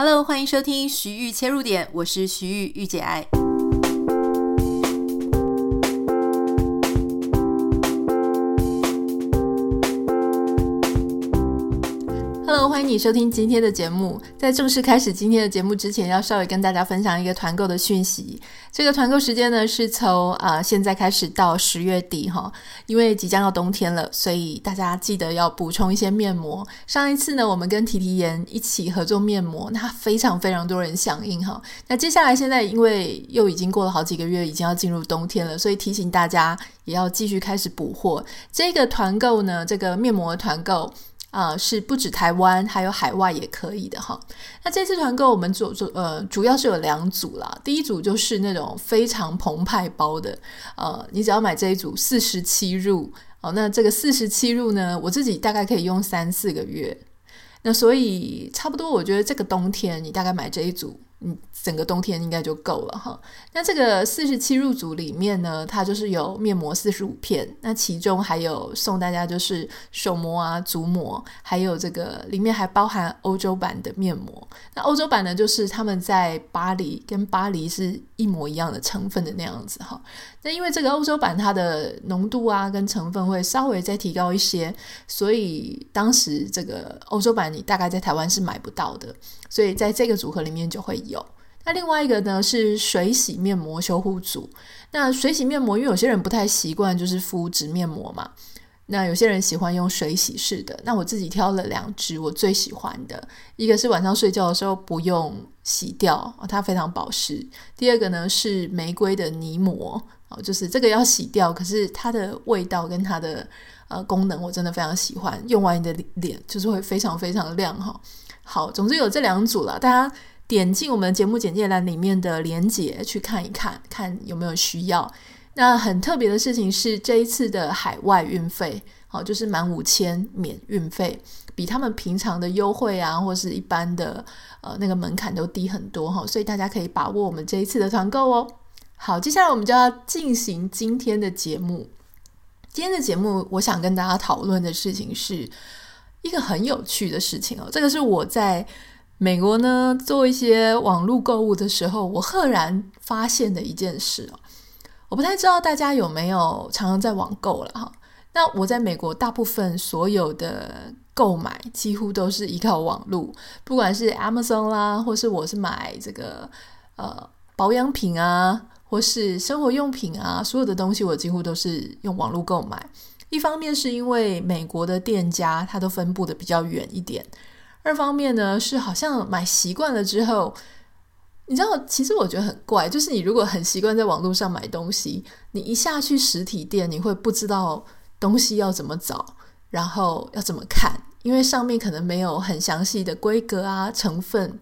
Hello，欢迎收听徐玉切入点，我是徐玉玉姐爱。Hello，欢迎你收听今天的节目。在正式开始今天的节目之前，要稍微跟大家分享一个团购的讯息。这个团购时间呢是从啊、现在开始到十月底哈，因为即将要冬天了，所以大家记得要补充一些面膜。上一次呢，我们跟提提颜一起合作面膜，那非常非常多人响应哈。那接下来现在因为又已经过了好几个月，已经要进入冬天了，所以提醒大家也要继续开始补货。这个团购呢，这个面膜团购。啊、是不止台湾，还有海外也可以的哈。那这次团购我们主主呃主要是有两组啦。第一组就是那种非常澎湃包的，呃，你只要买这一组四十七入哦，那这个四十七入呢，我自己大概可以用三四个月。那所以差不多，我觉得这个冬天你大概买这一组。嗯，整个冬天应该就够了哈。那这个四十七入组里面呢，它就是有面膜四十五片，那其中还有送大家就是手膜啊、足膜，还有这个里面还包含欧洲版的面膜。那欧洲版呢，就是他们在巴黎跟巴黎是一模一样的成分的那样子哈。那因为这个欧洲版它的浓度啊跟成分会稍微再提高一些，所以当时这个欧洲版你大概在台湾是买不到的。所以在这个组合里面就会有。那另外一个呢是水洗面膜修护组。那水洗面膜，因为有些人不太习惯就是敷纸面膜嘛，那有些人喜欢用水洗式的。那我自己挑了两支我最喜欢的，一个是晚上睡觉的时候不用洗掉，它非常保湿。第二个呢是玫瑰的泥膜，就是这个要洗掉，可是它的味道跟它的呃功能我真的非常喜欢，用完你的脸就是会非常非常亮哈。好，总之有这两组了，大家点进我们节目简介栏里面的链接去看一看，看有没有需要。那很特别的事情是，这一次的海外运费，好，就是满五千免运费，比他们平常的优惠啊，或是一般的呃那个门槛都低很多哈，所以大家可以把握我们这一次的团购哦。好，接下来我们就要进行今天的节目。今天的节目，我想跟大家讨论的事情是。一个很有趣的事情哦，这个是我在美国呢做一些网络购物的时候，我赫然发现的一件事哦。我不太知道大家有没有常常在网购了哈。那我在美国大部分所有的购买几乎都是依靠网络，不管是 Amazon 啦，或是我是买这个呃保养品啊，或是生活用品啊，所有的东西我几乎都是用网络购买。一方面是因为美国的店家它都分布的比较远一点，二方面呢是好像买习惯了之后，你知道，其实我觉得很怪，就是你如果很习惯在网络上买东西，你一下去实体店，你会不知道东西要怎么找，然后要怎么看，因为上面可能没有很详细的规格啊、成分。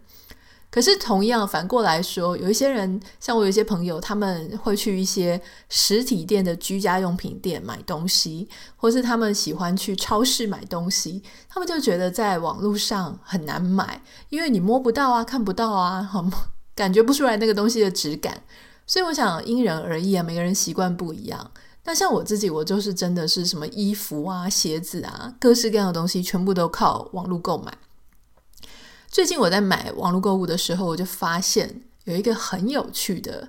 可是同样反过来说，有一些人，像我有一些朋友，他们会去一些实体店的居家用品店买东西，或是他们喜欢去超市买东西，他们就觉得在网络上很难买，因为你摸不到啊，看不到啊，好吗，感觉不出来那个东西的质感。所以我想因人而异啊，每个人习惯不一样。那像我自己，我就是真的是什么衣服啊、鞋子啊，各式各样的东西，全部都靠网络购买。最近我在买网络购物的时候，我就发现有一个很有趣的，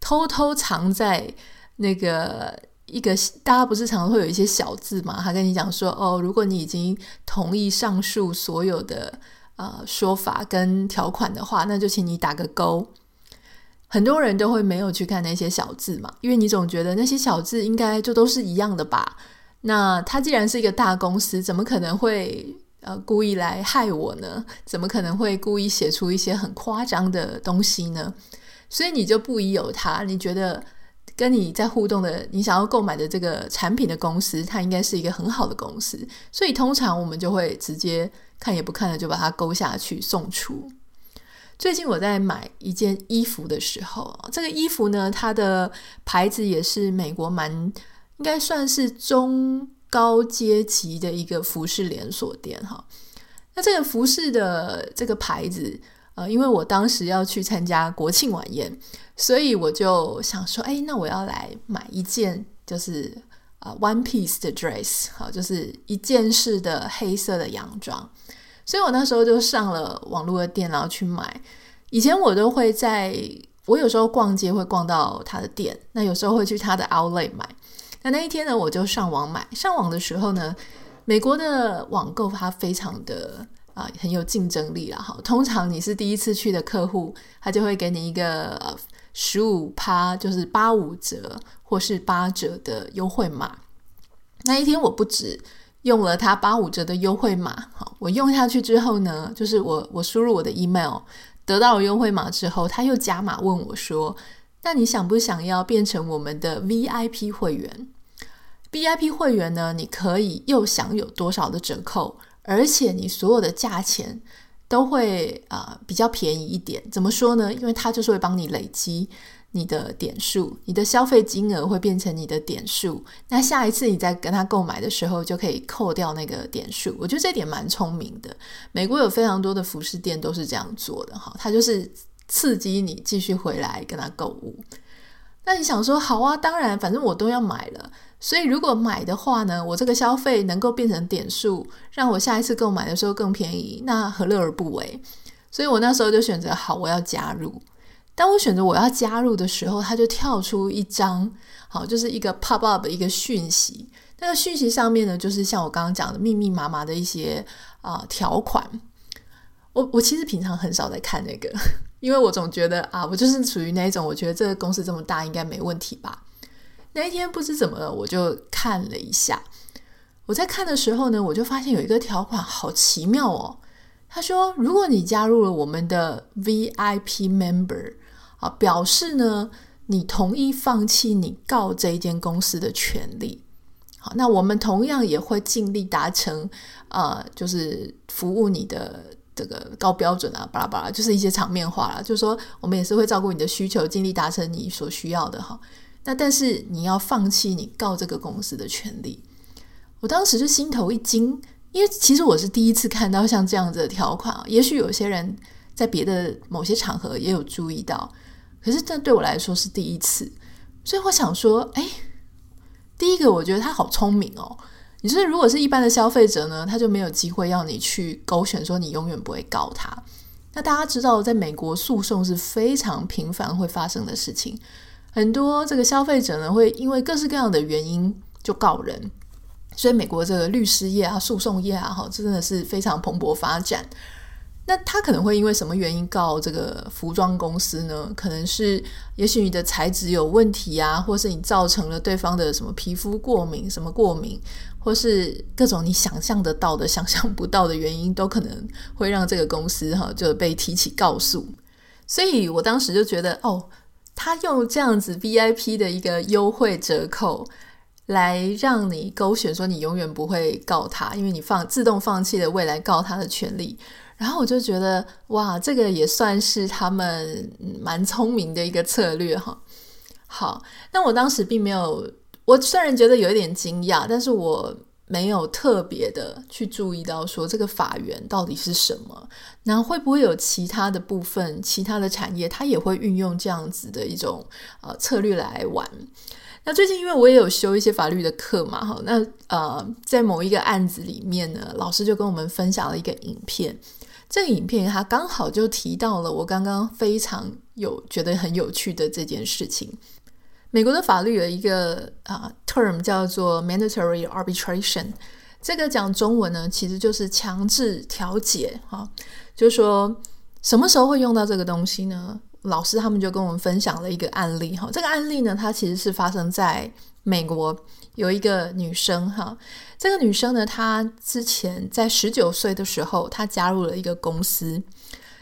偷偷藏在那个一个大家不是常常会有一些小字嘛？他跟你讲说，哦，如果你已经同意上述所有的呃说法跟条款的话，那就请你打个勾。很多人都会没有去看那些小字嘛，因为你总觉得那些小字应该就都是一样的吧？那他既然是一个大公司，怎么可能会？呃，故意来害我呢？怎么可能会故意写出一些很夸张的东西呢？所以你就不疑有他，你觉得跟你在互动的，你想要购买的这个产品的公司，它应该是一个很好的公司。所以通常我们就会直接看也不看的就把它勾下去送出。最近我在买一件衣服的时候，这个衣服呢，它的牌子也是美国蛮应该算是中。高阶级的一个服饰连锁店哈，那这个服饰的这个牌子，呃，因为我当时要去参加国庆晚宴，所以我就想说，哎，那我要来买一件就是啊，呃，one piece 的 dress，好，就是一件式的黑色的洋装。所以我那时候就上了网络的店，然后去买。以前我都会在，我有时候逛街会逛到他的店，那有时候会去他的 Outlet 买。那那一天呢，我就上网买。上网的时候呢，美国的网购它非常的啊、很有竞争力啦。哈，通常你是第一次去的客户，他就会给你一个十五趴，就是八五折或是八折的优惠码。那一天我不止用了他八五折的优惠码，好，我用下去之后呢，就是我我输入我的 email。得到了优惠码之后，他又加码问我说：“那你想不想要变成我们的 VIP 会员？VIP 会员呢，你可以又享有多少的折扣，而且你所有的价钱都会啊、比较便宜一点。怎么说呢？因为它就是会帮你累积。”你的点数，你的消费金额会变成你的点数。那下一次你在跟他购买的时候，就可以扣掉那个点数。我觉得这点蛮聪明的。美国有非常多的服饰店都是这样做的哈，它就是刺激你继续回来跟他购物。那你想说，好啊，当然，反正我都要买了，所以如果买的话呢，我这个消费能够变成点数，让我下一次购买的时候更便宜，那何乐而不为？所以我那时候就选择，好，我要加入。当我选择我要加入的时候，它就跳出一张，好，就是一个 pop up 一个讯息。那个讯息上面呢，就是像我刚刚讲的密密麻麻的一些啊、条款。我我其实平常很少在看那个，因为我总觉得啊，我就是属于那一种，我觉得这个公司这么大，应该没问题吧。那一天不知怎么了，我就看了一下。我在看的时候呢，我就发现有一个条款好奇妙哦。他说，如果你加入了我们的 VIP member。啊，表示呢，你同意放弃你告这一间公司的权利。好，那我们同样也会尽力达成，呃，就是服务你的这个高标准啊，巴拉巴拉，就是一些场面话啦。就是说，我们也是会照顾你的需求，尽力达成你所需要的哈。那但是你要放弃你告这个公司的权利。我当时就心头一惊，因为其实我是第一次看到像这样子的条款啊。也许有些人在别的某些场合也有注意到。可是这对我来说是第一次，所以我想说，哎，第一个我觉得他好聪明哦。你是如果是一般的消费者呢，他就没有机会要你去勾选，说你永远不会告他。那大家知道，在美国诉讼是非常频繁会发生的事情，很多这个消费者呢会因为各式各样的原因就告人，所以美国这个律师业啊、诉讼业啊，哈，真的是非常蓬勃发展。那他可能会因为什么原因告这个服装公司呢？可能是也许你的材质有问题啊，或是你造成了对方的什么皮肤过敏、什么过敏，或是各种你想象得到的、想象不到的原因，都可能会让这个公司哈就被提起告诉。所以我当时就觉得，哦，他用这样子 VIP 的一个优惠折扣来让你勾选，说你永远不会告他，因为你放自动放弃了未来告他的权利。然后我就觉得，哇，这个也算是他们蛮聪明的一个策略哈。好，那我当时并没有，我虽然觉得有一点惊讶，但是我没有特别的去注意到说这个法源到底是什么。那会不会有其他的部分、其他的产业，它也会运用这样子的一种呃策略来玩？那最近因为我也有修一些法律的课嘛，哈，那呃，在某一个案子里面呢，老师就跟我们分享了一个影片。这个影片它刚好就提到了我刚刚非常有觉得很有趣的这件事情。美国的法律有一个啊 term 叫做 mandatory arbitration，这个讲中文呢其实就是强制调解哈，就是说什么时候会用到这个东西呢？老师他们就跟我们分享了一个案例哈，这个案例呢它其实是发生在美国。有一个女生哈，这个女生呢，她之前在十九岁的时候，她加入了一个公司。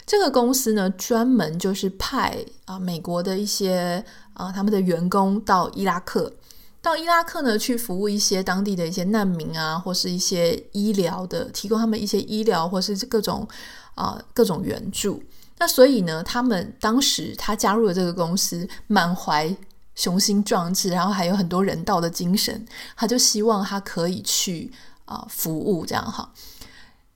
这个公司呢，专门就是派啊美国的一些啊他们的员工到伊拉克，到伊拉克呢去服务一些当地的一些难民啊，或是一些医疗的，提供他们一些医疗或是各种啊各种援助。那所以呢，他们当时她加入了这个公司，满怀。雄心壮志，然后还有很多人道的精神，他就希望他可以去啊、服务这样哈。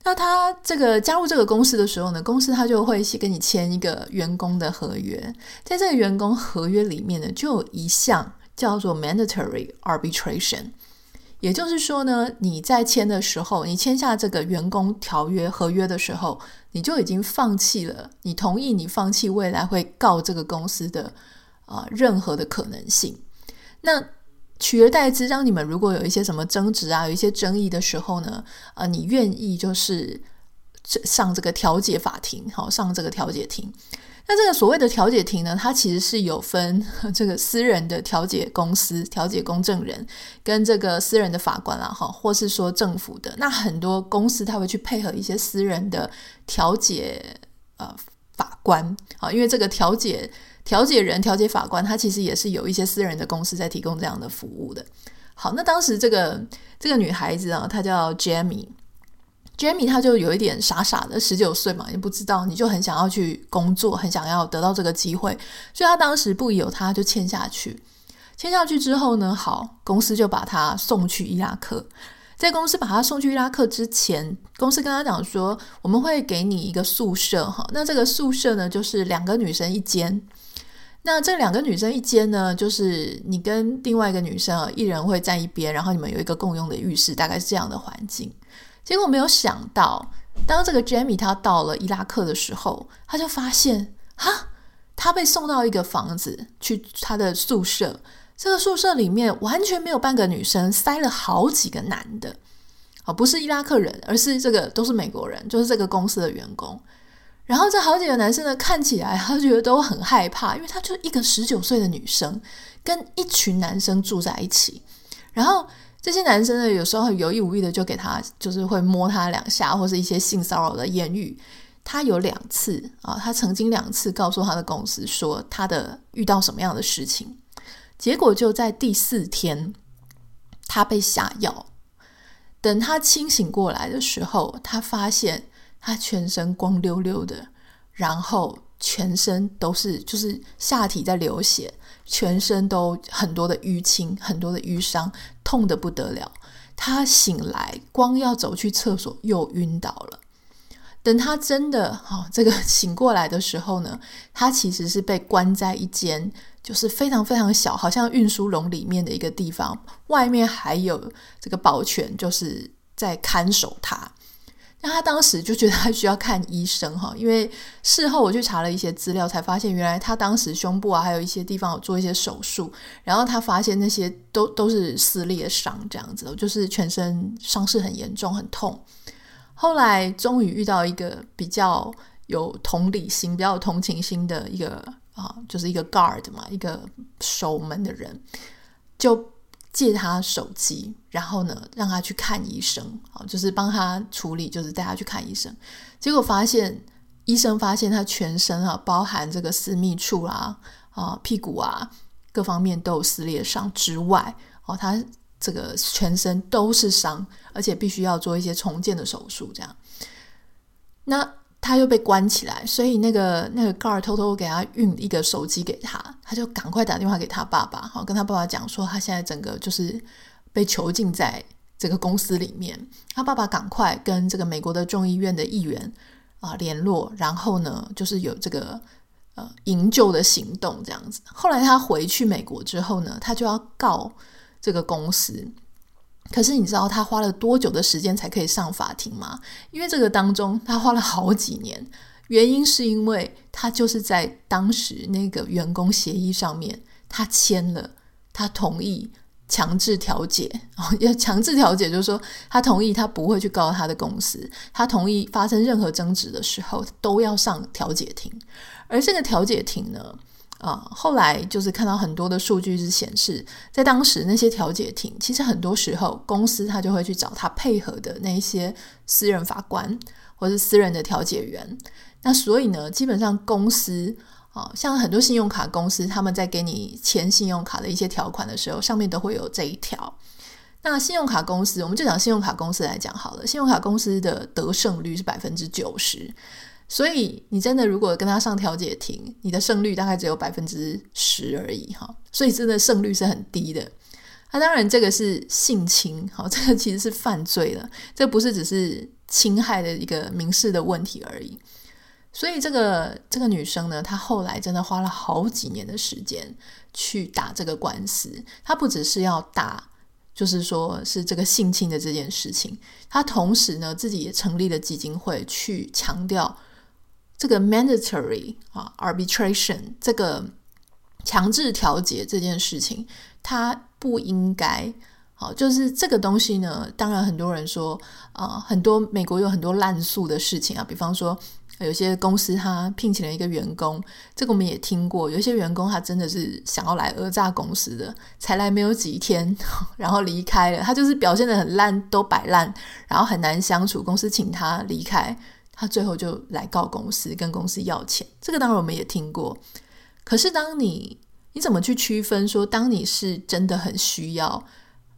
那他这个加入这个公司的时候呢，公司他就会跟你签一个员工的合约，在这个员工合约里面呢，就有一项叫做 mandatory arbitration，也就是说呢，你在签的时候，你签下这个员工条约合约的时候，你就已经放弃了，你同意你放弃未来会告这个公司的啊、任何的可能性。那取而代之，当你们如果有一些什么争执啊，有一些争议的时候呢，啊、你愿意就是上这个调解法庭，好，上这个调解庭。那这个所谓的调解庭呢，它其实是有分这个私人的调解公司、调解公证人，跟这个私人的法官啦，哈，或是说政府的。那很多公司它会去配合一些私人的调解呃法官啊，因为这个调解调解人、调解法官，他其实也是有一些私人的公司在提供这样的服务的。好，那当时这个这个女孩子啊，她叫 Jamie。Jamie 她就有一点傻傻的，十九岁嘛，也不知道，你就很想要去工作，很想要得到这个机会，所以她当时不疑有他，就签下去。签下去之后呢，好，公司就把她送去伊拉克。在公司把她送去伊拉克之前，公司跟她讲说，我们会给你一个宿舍，哈，那这个宿舍呢，就是两个女生一间。那这两个女生一间呢，就是你跟另外一个女生啊，一人会在一边，然后你们有一个共用的浴室，大概是这样的环境。结果没有想到，当这个 Jamie 他到了伊拉克的时候，他就发现，哈，他被送到一个房子去，他的宿舍。这个宿舍里面完全没有半个女生，塞了好几个男的，哦，不是伊拉克人，而是这个都是美国人，就是这个公司的员工。然后这好几个男生呢，看起来他觉得都很害怕，因为他就一个十九岁的女生跟一群男生住在一起，然后。这些男生呢，有时候很有意无意的就给他，就是会摸他两下，或是一些性骚扰的言语。他有两次啊，他曾经两次告诉他的公司说他的遇到什么样的事情，结果就在第四天，他被下药。等他清醒过来的时候，他发现他全身光溜溜的，然后全身都是就是下体在流血。全身都很多的淤青，很多的淤伤，痛得不得了。他醒来，光要走去厕所又晕倒了。等他真的哈、哦，这个醒过来的时候呢，他其实是被关在一间就是非常非常小，好像运输笼里面的一个地方，外面还有这个保全，就是在看守他。那他当时就觉得他需要看医生哈，因为事后我去查了一些资料，才发现原来他当时胸部啊，还有一些地方有做一些手术，然后他发现那些都都是撕裂伤这样子，就是全身伤势很严重，很痛。后来终于遇到一个比较有同理心、比较有同情心的一个啊，就是一个 guard 嘛，一个守门的人，就。借他手机，然后呢，让他去看医生，好，就是帮他处理，就是带他去看医生。结果发现，医生发现他全身啊，包含这个私密处啊、啊屁股啊各方面都有撕裂伤之外，哦，他这个全身都是伤，而且必须要做一些重建的手术，这样。那。他又被关起来，所以那个那个高儿偷偷给他运一个手机给他，他就赶快打电话给他爸爸，好跟他爸爸讲说他现在整个就是被囚禁在这个公司里面。他爸爸赶快跟这个美国的众议院的议员啊联络，然后呢就是有这个呃营救的行动这样子。后来他回去美国之后呢，他就要告这个公司。可是你知道他花了多久的时间才可以上法庭吗？因为这个当中他花了好几年，原因是因为他就是在当时那个员工协议上面，他签了，他同意强制调解，要强制调解就是说他同意他不会去告他的公司，他同意发生任何争执的时候都要上调解庭，而这个调解庭呢，啊，后来就是看到很多的数据是显示，在当时那些调解庭，其实很多时候公司他就会去找他配合的那些私人法官或是私人的调解员。那所以呢，基本上公司啊，像很多信用卡公司，他们在给你签信用卡的一些条款的时候，上面都会有这一条。那信用卡公司，我们就讲信用卡公司来讲好了，信用卡公司的得胜率是百分之九十。所以你真的如果跟他上调解庭，你的胜率大概只有百分之十而已哈，所以真的胜率是很低的。那、当然这个是性侵，好，这个其实是犯罪了，这不是只是侵害的一个民事的问题而已。所以这个这个女生呢，她后来真的花了好几年的时间去打这个官司，她不只是要打就是说是这个性侵的这件事情。他同时呢，自己也成立了基金会，去强调这个 mandatory 啊 arbitration 这个强制调解这件事情，他不应该。好，就是这个东西呢，当然很多人说啊、很多美国有很多烂诉的事情啊，比方说。有些公司他聘请了一个员工，这个我们也听过。有些员工他真的是想要来讹诈公司的，才来没有几天，然后离开了。他就是表现得很烂，都摆烂，然后很难相处。公司请他离开，他最后就来告公司，跟公司要钱。这个当然我们也听过。可是当你你怎么去区分说，当你是真的很需要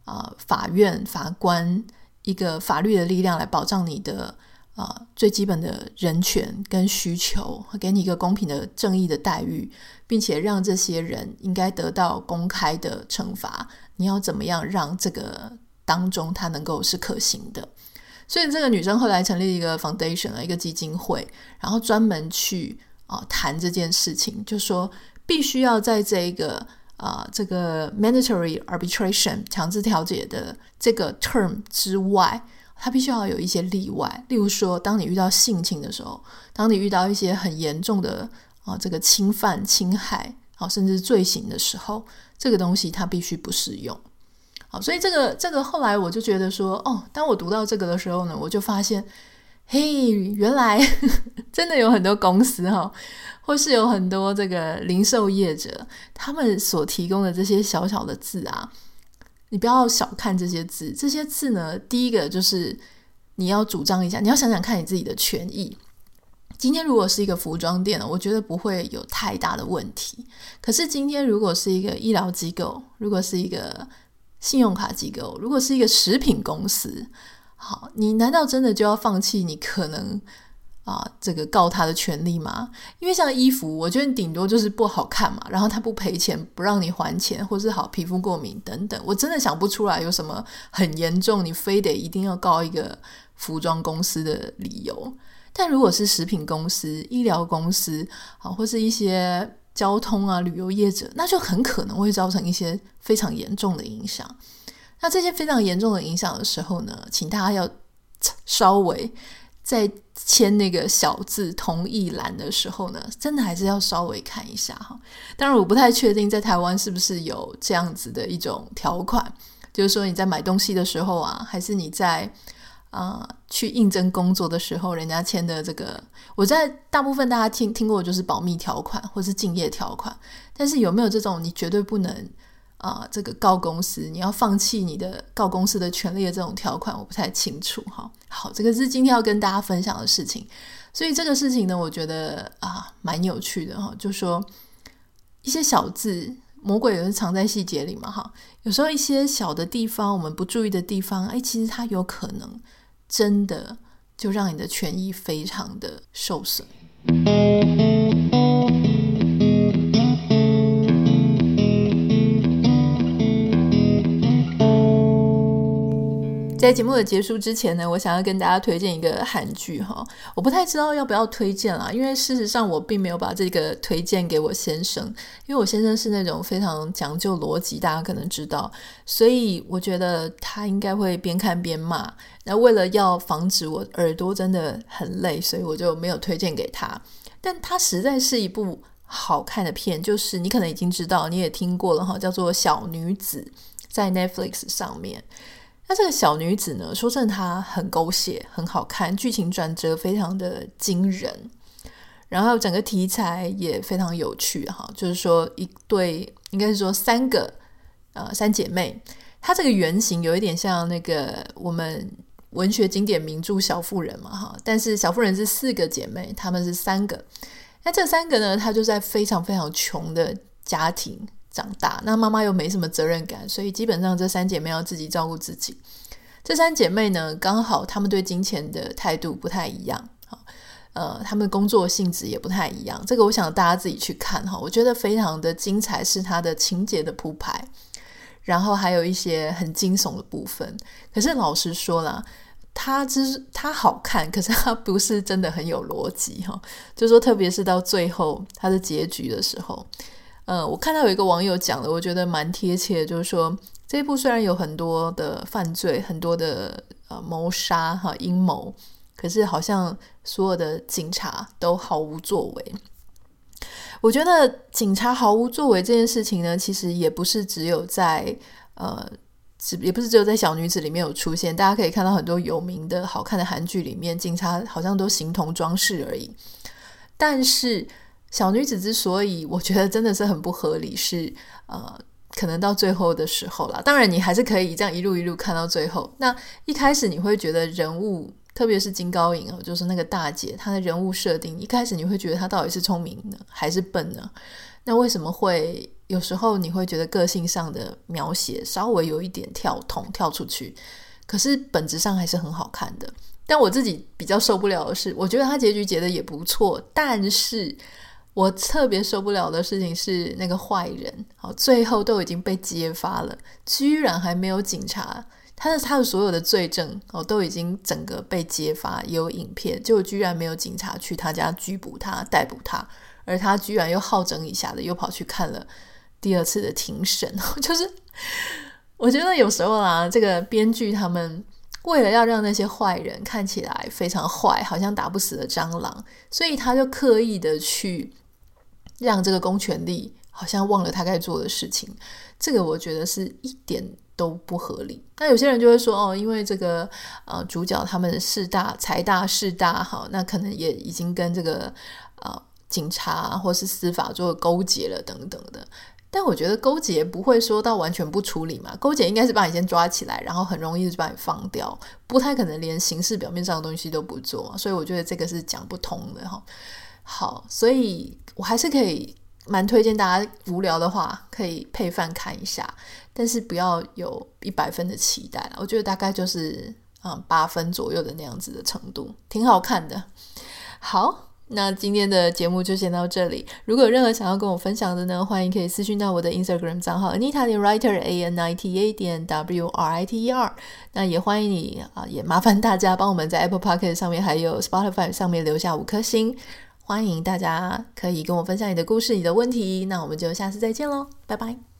啊、法院法官一个法律的力量来保障你的？啊、呃，最基本的人权跟需求，给你一个公平的、正义的待遇，并且让这些人应该得到公开的惩罚。你要怎么样让这个当中他能够是可行的？所以这个女生后来成立一个 foundation 一个基金会，然后专门去啊、谈这件事情，就说必须要在这个啊、这个 mandatory arbitration 强制调解的这个 term 之外。他必须要有一些例外，例如说，当你遇到性侵的时候，当你遇到一些很严重的啊这个侵犯、侵害，好甚至罪行的时候，这个东西它必须不适用。所以这个这个后来我就觉得说，哦，当我读到这个的时候呢，我就发现，嘿，原来 真的有很多公司哈，或是有很多这个零售业者，他们所提供的这些小小的字啊。你不要小看这些字，这些字呢，第一个就是你要主张一下，你要想想看你自己的权益。今天如果是一个服装店呢，我觉得不会有太大的问题。可是今天如果是一个医疗机构，如果是一个信用卡机构，如果是一个食品公司，好，你难道真的就要放弃你可能？啊，这个告他的权利吗？因为像衣服，我觉得你顶多就是不好看嘛，然后他不赔钱，不让你还钱，或是好皮肤过敏等等，我真的想不出来有什么很严重，你非得一定要告一个服装公司的理由。但如果是食品公司、医疗公司，好，或是一些交通啊、旅游业者，那就很可能会造成一些非常严重的影响。那这些非常严重的影响的时候呢，请大家要稍微。在签那个小字同意栏的时候呢，真的还是要稍微看一下哈。当然，我不太确定在台湾是不是有这样子的一种条款，就是说你在买东西的时候啊，还是你在啊、去应征工作的时候，人家签的这个，我在大部分大家听听过就是保密条款或是竞业条款，但是有没有这种你绝对不能？啊、这个告公司，你要放弃你的告公司的权利的这种条款，我不太清楚哈。好，这个是今天要跟大家分享的事情，所以这个事情呢，我觉得啊，蛮有趣的哈。就说一些小字，魔鬼也是藏在细节里嘛哈。有时候一些小的地方，我们不注意的地方，哎，其实它有可能真的就让你的权益非常的受损。在节目的结束之前呢，我想要跟大家推荐一个韩剧哈，我不太知道要不要推荐啦，因为事实上我并没有把这个推荐给我先生，因为我先生是那种非常讲究逻辑，大家可能知道，所以我觉得他应该会边看边骂。那为了要防止我耳朵真的很累，所以我就没有推荐给他。但它实在是一部好看的片，就是你可能已经知道，你也听过了哈，叫做《小女子》在 Netflix 上面。那这个小女子呢，说真的，她很狗血，很好看，剧情转折非常的惊人，然后整个题材也非常有趣哈。就是说，一对应该是说三个呃三姐妹，她这个原型有一点像那个我们文学经典名著《小妇人》嘛哈，但是《小妇人》是四个姐妹，她们是三个。那这三个呢，她就在非常非常穷的家庭。长大，那妈妈又没什么责任感，所以基本上这三姐妹要自己照顾自己。这三姐妹呢，刚好她们对金钱的态度不太一样，呃，她们工作性质也不太一样。这个我想大家自己去看哈，我觉得非常的精彩，是它的情节的铺排，然后还有一些很惊悚的部分。可是老实说啦，它只是它好看，可是它不是真的很有逻辑哈。就说特别是到最后它的结局的时候。呃，我看到有一个网友讲的，我觉得蛮贴切，就是说这一部虽然有很多的犯罪，很多的呃谋杀哈阴谋，可是好像所有的警察都毫无作为。我觉得警察毫无作为这件事情呢，其实也不是只有在呃，只也不是只有在小女子里面有出现。大家可以看到很多有名的好看的韩剧里面，警察好像都形同装饰而已。但是小女子之所以我觉得真的是很不合理，是呃。可能到最后的时候啦，当然你还是可以这样一路一路看到最后。那一开始你会觉得人物，特别是金高银哦，就是那个大姐，她的人物设定，一开始你会觉得她到底是聪明呢，还是笨呢？那为什么会有时候你会觉得个性上的描写稍微有一点跳通跳出去，可是本质上还是很好看的。但我自己比较受不了的是，我觉得他结局结得也不错，但是。我特别受不了的事情是那个坏人，好，最后都已经被揭发了，居然还没有警察，他的他的所有的罪证哦都已经整个被揭发，有影片，就居然没有警察去他家拘捕他、逮捕他，而他居然又好整以暇的又跑去看了第二次的庭审，就是我觉得有时候啊，这个编剧他们为了要让那些坏人看起来非常坏，好像打不死的蟑螂，所以他就刻意的去。让这个公权力好像忘了他该做的事情，这个我觉得是一点都不合理。那有些人就会说，哦，因为这个呃主角他们势大财大势大，哈，那可能也已经跟这个呃警察或是司法做勾结了等等的。但我觉得勾结不会说到完全不处理嘛，勾结应该是把你先抓起来，然后很容易就把你放掉，不太可能连形式表面上的东西都不做。所以我觉得这个是讲不通的哈。好，所以我还是可以蛮推荐大家无聊的话可以配饭看一下，但是不要有一百分的期待。我觉得大概就是嗯八分左右的那样子的程度，挺好看的。好，那今天的节目就先到这里。如果有任何想要跟我分享的呢，欢迎可以私讯到我的 Instagram 账号 Anita 点 Writer A N I T A 点 W R I T E R。那也欢迎你啊，也麻烦大家帮我们在 Apple Podcast 上面还有 Spotify 上面留下五颗星。欢迎大家可以跟我分享你的故事、你的问题，那我们就下次再见喽，拜拜。